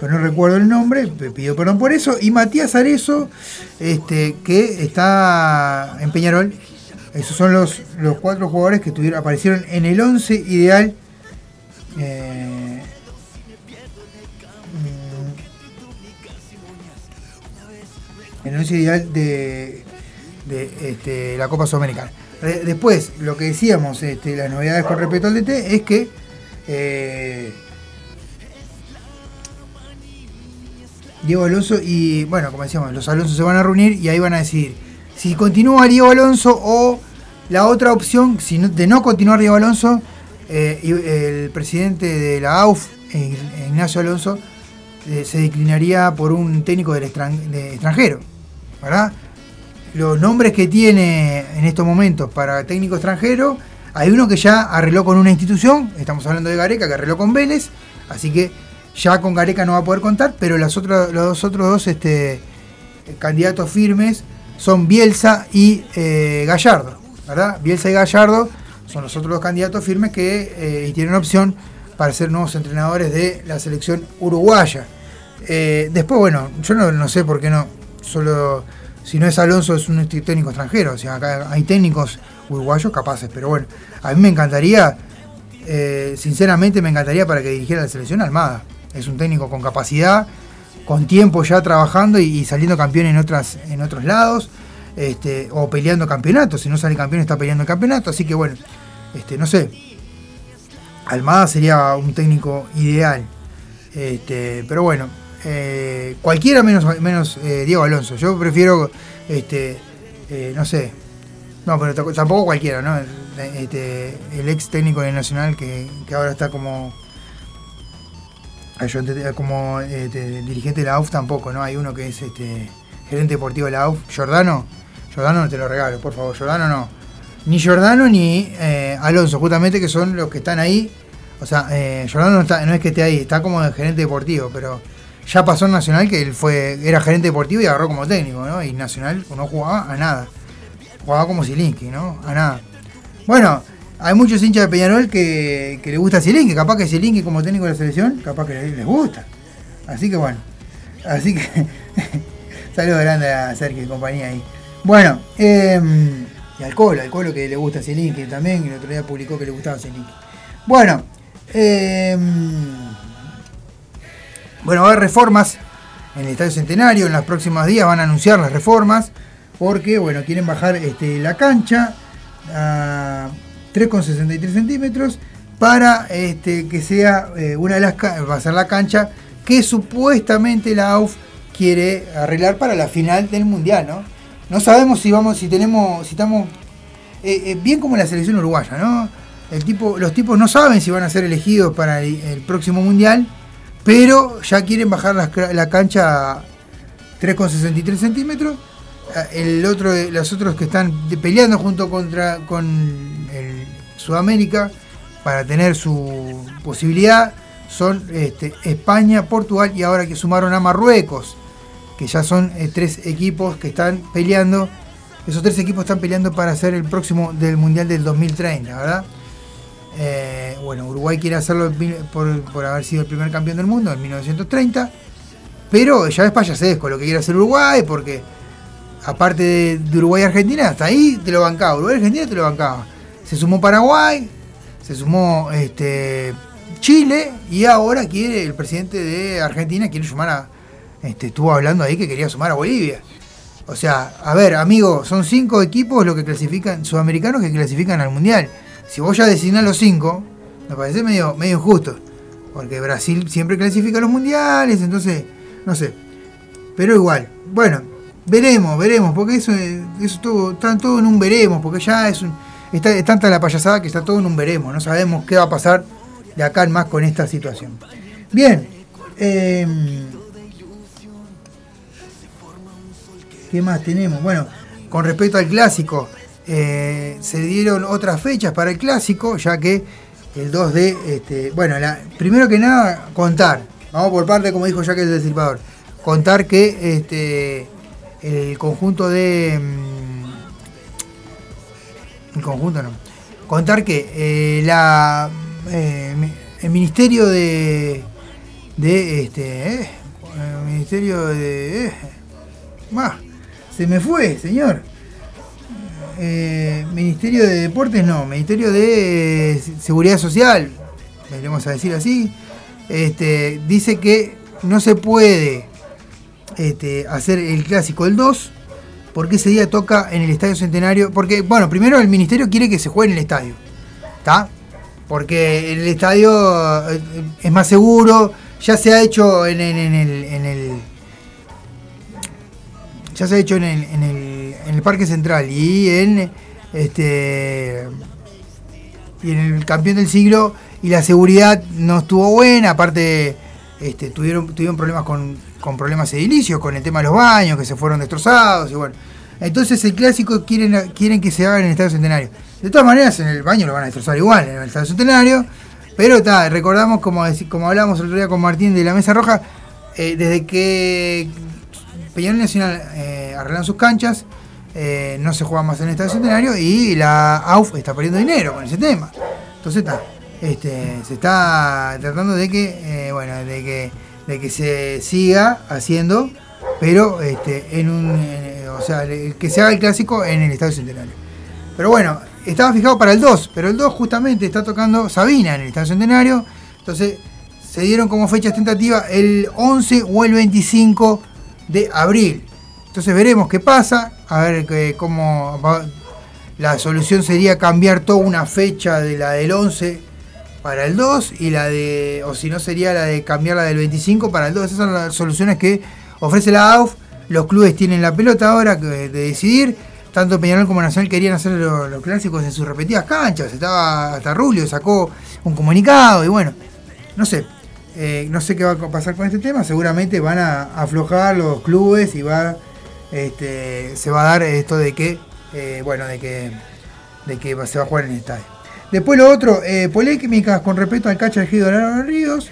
pero no recuerdo el nombre, pido perdón por eso, y Matías Arezo, este, que está en Peñarol. Esos son los, los cuatro jugadores que tuvieron, aparecieron en el 11 ideal. eh, en el 11 ideal de, de este, la Copa Sudamericana. Después, lo que decíamos, este, las novedades con respecto al DT es que eh, Diego Alonso y, bueno, como decíamos, los Alonso se van a reunir y ahí van a decidir si continúa Diego Alonso o la otra opción, si de no continuar Diego Alonso, eh, el presidente de la AUF, Ignacio Alonso, eh, se declinaría por un técnico del extran- de extranjero, Los nombres que tiene en estos momentos para técnico extranjero, hay uno que ya arregló con una institución, estamos hablando de Gareca, que arregló con Vélez, así que ya con Gareca no va a poder contar, pero las los otros dos este, candidatos firmes son Bielsa y eh, Gallardo, ¿verdad? Bielsa y Gallardo son los otros dos candidatos firmes que eh, tienen opción para ser nuevos entrenadores de la selección uruguaya. Eh, después, bueno, yo no, no sé por qué no, solo si no es Alonso es un técnico extranjero, o sea, acá hay técnicos uruguayos capaces, pero bueno, a mí me encantaría eh, sinceramente me encantaría para que dirigiera la selección Almada. Es un técnico con capacidad, con tiempo ya trabajando y, y saliendo campeón en, otras, en otros lados, este, o peleando campeonatos. Si no sale campeón, está peleando el campeonato. Así que bueno, este, no sé. Almada sería un técnico ideal. Este, pero bueno, eh, cualquiera menos, menos eh, Diego Alonso. Yo prefiero, este, eh, no sé, no, pero tamp- tampoco cualquiera, ¿no? Este, el ex técnico del Nacional que, que ahora está como como este, dirigente de la AUF tampoco, ¿no? Hay uno que es este, gerente deportivo de la AUF, Giordano. Giordano no te lo regalo, por favor, Giordano no. Ni Giordano ni Alonso, justamente que son los que están ahí. O sea, Giordano no, es que esté ahí, está como de gerente deportivo, pero ya pasó en Nacional que él fue, era gerente deportivo y agarró como técnico, ¿no? Y Nacional no jugaba a nada. Jugaba como Zielinski, ¿no? A nada. Bueno, hay muchos hinchas de Peñarol que, que le gusta Zielinski, capaz que Zielinski como técnico de la selección, capaz que les, gusta. Así que bueno, así que saludos grande a Sergio y compañía ahí. Bueno, eh, y al Colo, al Colo que le gusta Zielinski también, el otro día publicó que le gustaba Zielinski. Bueno, eh, bueno, va a haber reformas en el Estadio Centenario, en los próximos días van a anunciar las reformas, porque bueno, quieren bajar este, la cancha a 3,63 centímetros para este, que sea eh, una de las va a ser la cancha que supuestamente la AUF quiere arreglar para la final del mundial, ¿no? No sabemos si vamos, si tenemos, si estamos eh, eh, bien como la selección uruguaya, ¿no? Los tipos no saben si van a ser elegidos para el próximo mundial, pero ya quieren bajar cra- la, cancha a 3,63 centímetros. Eh, El otro, los otros que están peleando junto contra con el Sudamérica para tener su posibilidad son este, España, Portugal y ahora que sumaron a Marruecos, que ya son eh, tres equipos que están peleando. Esos tres equipos están peleando para ser el próximo del Mundial del 2030, ¿verdad? Eh, bueno, Uruguay quiere hacerlo por, por haber sido el primer campeón del mundo en 1930, pero ya es payasesco lo que quiere hacer Uruguay, porque aparte de, de Uruguay y Argentina, hasta ahí te lo bancaba, Uruguay y Argentina te lo bancaba. Se sumó Paraguay, se sumó este, Chile y ahora quiere el presidente de Argentina quiere sumar a, este, estuvo hablando ahí que quería sumar a Bolivia. O sea, a ver, amigo, son cinco equipos los que clasifican, sudamericanos que clasifican al mundial. Si vos ya designás los cinco, me parece medio, injusto. Porque Brasil siempre clasifica a los mundiales, entonces, no sé. Pero igual, bueno, veremos, veremos, porque eso, es- eso todo, está todo en un veremos, porque ya es, un, es tanta la payasada que está todo en un veremos. No sabemos qué va a pasar de acá en más con esta situación. Bien, eh, ¿Qué más tenemos? Bueno, con respecto al clásico, eh, se dieron otras fechas para el clásico, ya que el 2 de. Este, bueno, la- primero que nada, contar. Vamos por parte, como dijo Jack el Destripador. Contar que este, el conjunto de. mm, El conjunto no. Contar que eh, la, eh, el Ministerio de. de este. el Ministerio de. bah, se me fue, señor. Eh, Ministerio de Deportes no, Ministerio de Seguridad Social, vamos a decir así, este, dice que no se puede este, hacer el clásico el 2 porque ese día toca en el Estadio Centenario, porque, bueno, primero el Ministerio quiere que se juegue en el estadio, ¿está? Porque el estadio eh, es más seguro, ya se ha hecho en, en- el, en el ya se ha hecho en el, en el Parque Central y en este y en el campeón del siglo y la seguridad no estuvo buena, aparte este, tuvieron, tuvieron problemas con, con problemas edilicios, con el tema de los baños que se fueron destrozados y bueno. Entonces el clásico quieren, quieren que se haga en el Estadio Centenario. De todas maneras en el baño lo van a destrozar igual en el Estadio Centenario, pero está, recordamos como, como hablamos el otro día con Martín de la Mesa Roja, eh, desde que Peñarol Nacional eh, arreglan sus canchas, eh, no se juega más en el Estadio Centenario y la AUF está perdiendo dinero con ese tema. Entonces está, este, se está tratando de que, eh, bueno, de que, de que se siga haciendo, pero este, en un, eh, o sea, que se haga el clásico en el Estadio Centenario. Pero bueno, estaba fijado para el 2, pero el 2 justamente está tocando Sabina en el Estadio Centenario. Entonces se dieron como fechas tentativas el 11 o el 25 de abril. Entonces veremos qué pasa, a ver que, cómo va- la solución sería cambiar toda una fecha de la del 11 para el 2 y la de, o si no sería la de cambiar la del 25 para el 2. Esas son las soluciones que ofrece la AUF. Los clubes tienen la pelota ahora de decidir. Tanto Peñarol como Nacional querían hacer lo- los clásicos en sus repetidas canchas. Estaba hasta Rulio, sacó un comunicado y bueno, no sé. eh, no sé qué va a pasar con este tema. Seguramente van a aflojar los clubes y va, este, se va a dar esto de que, eh, bueno, de que, de que se va a jugar en el estadio. Después lo otro, eh, polémicas con respecto al cacha de Eduardo Ríos.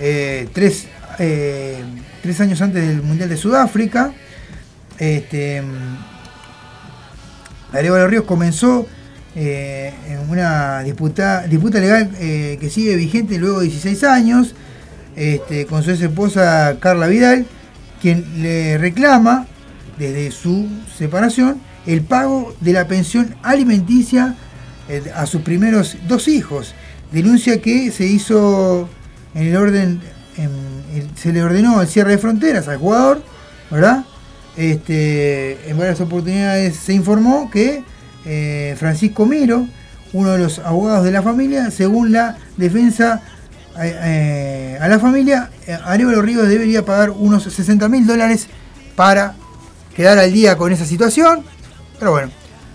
eh, tres, tres años antes del Mundial de Sudáfrica. Este, los Ríos comenzó en una disputa, disputa legal que sigue vigente luego de 16 años este, con su ex esposa Carla Vidal, quien le reclama desde su separación el pago de la pensión alimenticia eh, a sus primeros dos hijos. Denuncia que se hizo en el orden, se le ordenó el cierre de fronteras al jugador, ¿verdad? Este, en varias oportunidades se informó que eh, Francisco Miro, uno de los abogados de la familia, según la defensa eh, a la familia, Arevalo Ríos debería pagar unos 60 mil dólares para quedar al día con esa situación. Pero bueno,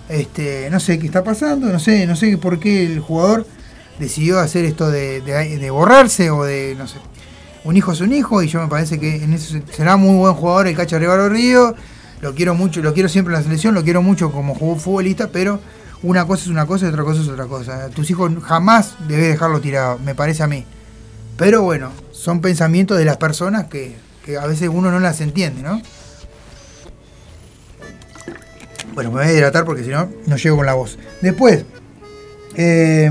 este, no sé qué está pasando, no sé, no sé por qué el jugador decidió hacer esto de, borrarse o de, no sé. Un hijo es un hijo y yo me parece que será muy buen jugador el Cacha Arevalo Ríos. Lo quiero mucho, lo quiero siempre en la selección, lo quiero mucho como futbolista, pero una cosa es una cosa y otra cosa es otra cosa. Tus hijos jamás debes dejarlo tirado, me parece a mí. Pero bueno, son pensamientos de las personas que a veces uno no las entiende, ¿no? Bueno, me voy a hidratar porque si no, no llego con la voz. Después, eh,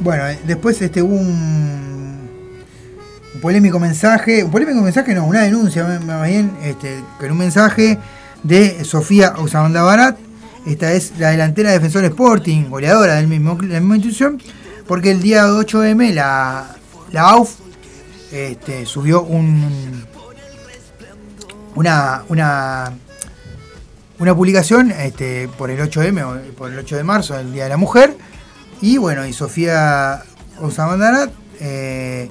bueno, eh, después este, hubo un, polémico mensaje, un polémico mensaje no, una denuncia más bien, este, con un mensaje de Sofía Osamanda Barat, esta es la delantera de Defensor Sporting, goleadora del mismo, de la misma institución, porque el día 8M la, la AUF este, subió un, una, una, una publicación este, por el 8M, o por el 8 de marzo, el Día de la Mujer, y bueno, y Sofía Osamandarat eh,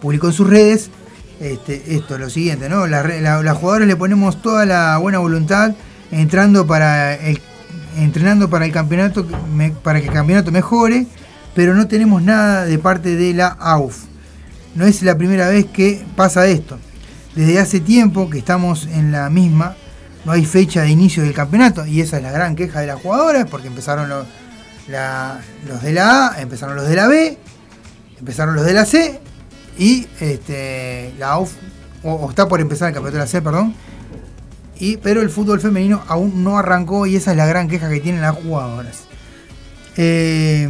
publicó en sus redes este, esto, lo siguiente, ¿no? Las, la- jugadoras le ponemos toda la buena voluntad entrando para el, entrenando para el campeonato, para que el campeonato mejore, pero no tenemos nada de parte de la AUF. No es la primera vez que pasa esto. Desde hace tiempo que estamos en la misma, no hay fecha de inicio del campeonato y esa es la gran queja de las jugadoras porque empezaron los, de la A, empezaron los de la B, empezaron los de la C y este, la o, o está por empezar el campeonato de la C, perdón, y, pero el fútbol femenino aún no arrancó y esa es la gran queja que tienen las jugadoras. Eh,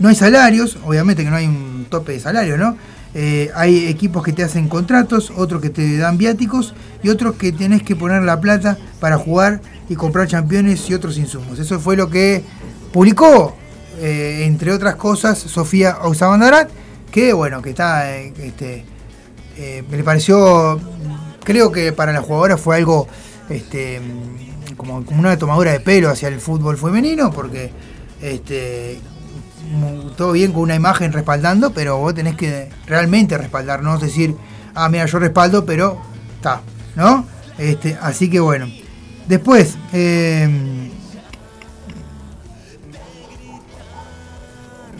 no hay salarios, obviamente que no hay un tope de salario, ¿no? Eh, hay equipos que te hacen contratos, otros que te dan viáticos y otros que tenés que poner la plata para jugar y comprar campeones y otros insumos. Eso fue lo que publicó, eh, entre otras cosas, Sofía Osabandarat, que bueno, que está, este, eh, me le pareció, creo que para la jugadora fue algo este, como, una tomadura de pelo hacia el fútbol femenino, porque este, todo bien con una imagen respaldando, pero vos tenés que realmente respaldar, no decir, ah, mira, yo respaldo, pero está, ¿no? Este, así que bueno. Después, eh,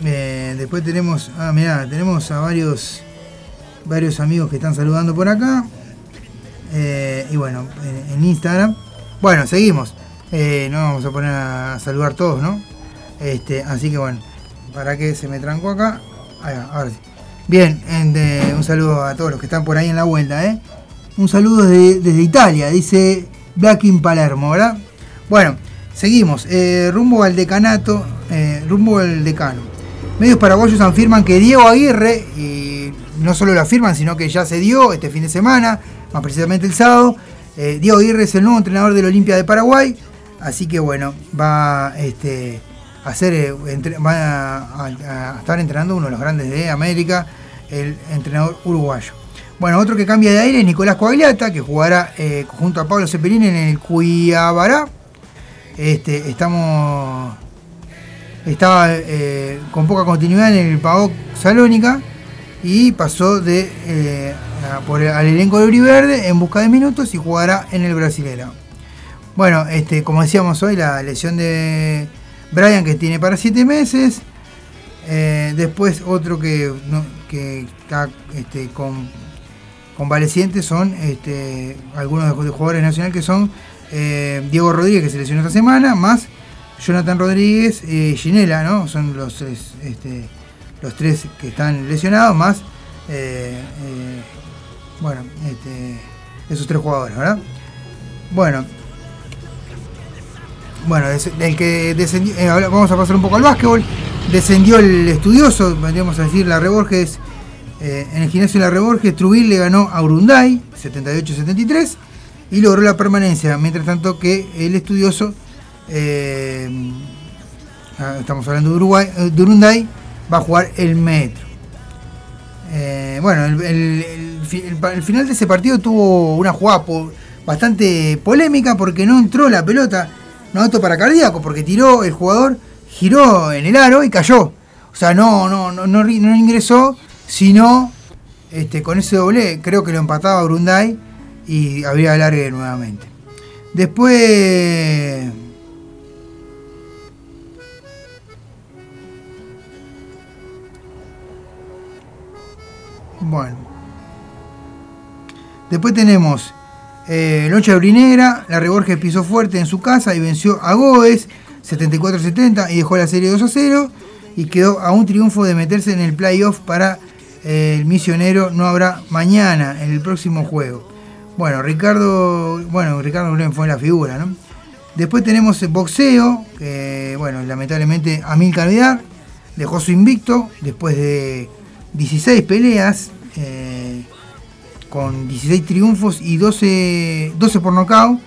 eh, después tenemos, ah, mira, tenemos a varios, varios amigos que están saludando por acá. Eh, y bueno, en, en Instagram. Bueno, seguimos. Eh, no vamos a poner a saludar todos, ¿no? Este, así que bueno, para que se me trancó acá. Ahora. Bien, un saludo a todos los que están por ahí en la vuelta, ¿eh? Un saludo desde, Italia, dice Blacking Palermo, ¿verdad? Bueno, seguimos. Eh, rumbo al decanato, eh, rumbo al decano. Medios paraguayos afirman que Diego Aguirre, y no solo lo afirman, sino que ya se dio este fin de semana, más precisamente el sábado, Eh, Diego Aguirre es el nuevo entrenador del Olimpia de Paraguay, así que bueno, va este, hacer, eh, entre- va a, estar entrenando uno de los grandes de América, el entrenador uruguayo. Bueno, otro que cambia de aire es Nicolás Coagliata, que jugará eh, junto a Pablo Cepelín en el Cuiabará. Este, estamos estaba eh, con poca continuidad en el PAOK Salónica y pasó de por el- al elenco de Verde en busca de minutos y jugará en el Brasilera. Bueno, este, como decíamos hoy, la lesión de Brian que tiene para 7 meses. Eh, después otro que, está este, con convalecientes son este, algunos de los jugadores nacionales que son eh, Diego Rodríguez que se lesionó esta semana, más Jonathan Rodríguez y Ginela, ¿no? Son los tres, este, los tres que están lesionados, más eh, bueno, esos tres jugadores, ¿verdad? Bueno, bueno, el que descendió, eh, vamos a pasar un poco al básquetbol. Descendió el estudioso, podríamos decir, la Reborges. eh, en el gimnasio de la Reborges, Trubil le ganó a Urunday, 78-73, y logró la permanencia. Mientras tanto que el estudioso, eh, ah, estamos hablando de Uruguay, eh, de Urunday, va a jugar el metro. Bueno, el, final de ese partido tuvo una jugada bastante polémica porque no entró la pelota, no auto para cardíaco, porque tiró el jugador, giró en el aro y cayó. O sea, no, no, no, no ingresó, sino este, con ese doble, creo que lo empataba Brunday y habría alargue nuevamente. Después. Bueno. Después tenemos eh, Noche Brinera, la Reborges pisó fuerte en su casa y venció a Goes 74-70 y dejó la serie 2 a 0 y quedó a un triunfo de meterse en el playoff para eh, el misionero. No habrá mañana en el próximo juego. Bueno, Ricardo, bueno, Ricardo Blen fue la figura, ¿no? Después tenemos boxeo, que bueno, lamentablemente Amilcar Vidar dejó su invicto después de 16 peleas. eh, con 16 triunfos y 12, 12 por nocaut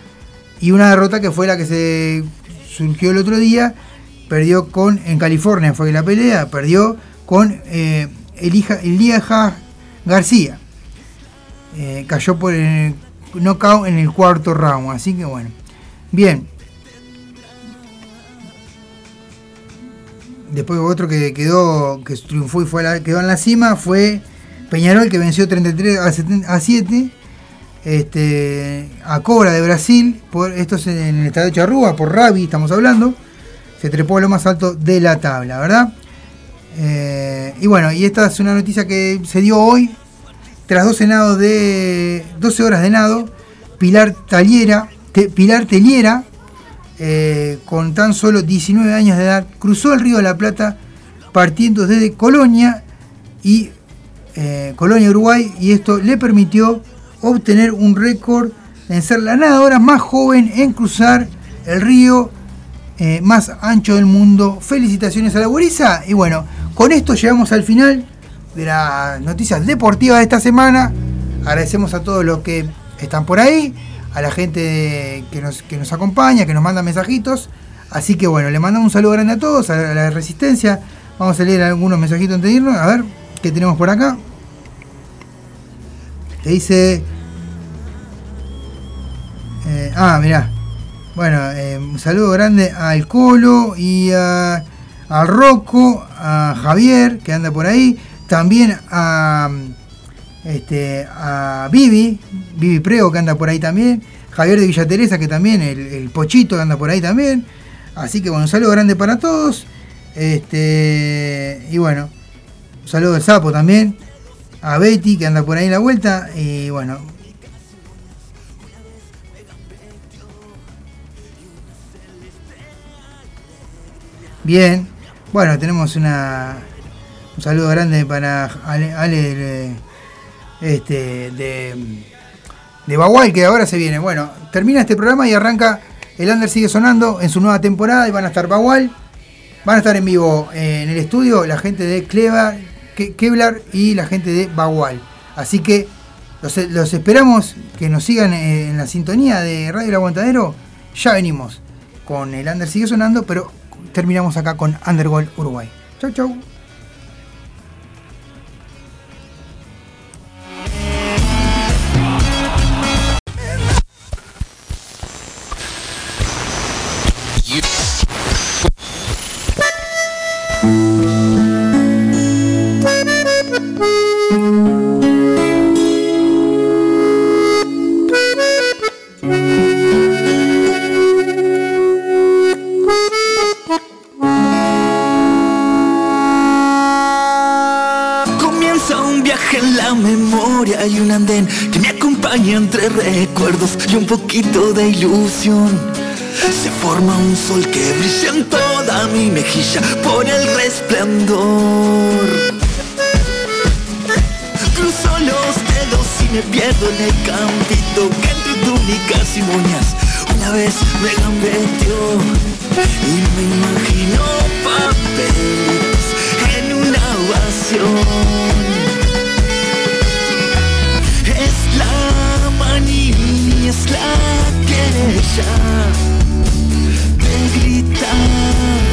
y una derrota que fue la que se surgió el otro día perdió con en California fue la pelea perdió con eh, Elija, Elija García. Eh, cayó por el en el cuarto round así que bueno. Bien. Después otro que quedó que triunfó y fue la- quedó en la cima fue Peñarol que venció 33 a, 70 a 7 este, a Cobra de Brasil, por, esto es en el estadio Charrúa, por Rabi estamos hablando, se trepó a lo más alto de la tabla, ¿verdad? Eh, y bueno, y esta es una noticia que se dio hoy, tras 12, nados de, 12 horas de nado, Pilar Taliera, Pilar Teliera, eh, con tan solo 19 años de edad, cruzó el río de la Plata partiendo desde Colonia y eh, Colonia, Uruguay, y esto le permitió obtener un récord en ser la nadadora más joven en cruzar el río eh, más ancho del mundo. Felicitaciones a la gurisa. Y bueno, con esto llegamos al final de las noticias deportivas de esta semana. Agradecemos a todos los que están por ahí, a la gente que nos, que nos acompaña, que nos manda mensajitos. Así que bueno, le mandamos un saludo grande a todos, a la, a Resistencia. Vamos a leer algunos mensajitos antes de. A ver, ¿qué tenemos por acá? Que dice... eh, ah, mirá. Bueno, eh, un saludo grande al Colo y a, al Rocco, a Javier, que anda por ahí. También a, este, a Vivi, Vivi Prego, que anda por ahí también. Javier de Villa Teresa, que también, el, el Pochito, que anda por ahí también. Así que bueno, un saludo grande para todos. Este, y bueno, un saludo al Sapo también. A Betty, que anda por ahí en la vuelta. Y bueno, Bien. Bueno, tenemos una un saludo grande para Ale, de, este, de, de Bagual, que ahora se viene. Bueno, termina este programa y arranca. El Under sigue sonando en su nueva temporada y van a estar Bagual. Van a estar en vivo en el estudio la gente de Clevar, Ke- Kevlar y la gente de Bagual. Así que Los, esperamos que nos sigan en la sintonía de Radio El Aguantadero. Ya venimos con el Under sigue sonando, pero terminamos acá con Undergol Uruguay. Chau, chau. Un poquito de ilusión. Se forma un sol que brilla en toda mi mejilla por el resplandor. Cruzo los dedos y me pierdo en el campito que entre túnicas y moñas una vez me gambeteó y me imagino papeles en una ovación. Es la querella de gritar, es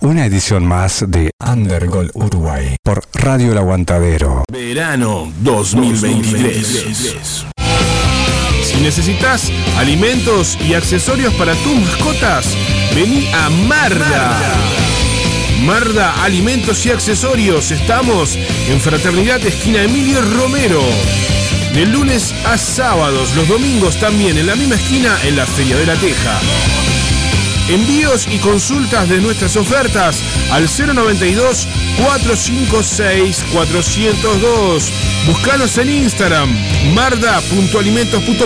una edición más de Undergol Uruguay por Radio El Aguantadero. Verano 2023. Si necesitas alimentos y accesorios para tus mascotas, vení a Marda. Marda Alimentos y Accesorios. Estamos en Fraternidad Esquina Emilio Romero. De lunes a sábados, los domingos también en la misma esquina en la Feria de la Teja. Envíos y consultas de nuestras ofertas al 092 456 402. Búscanos en Instagram marda.alimentos.p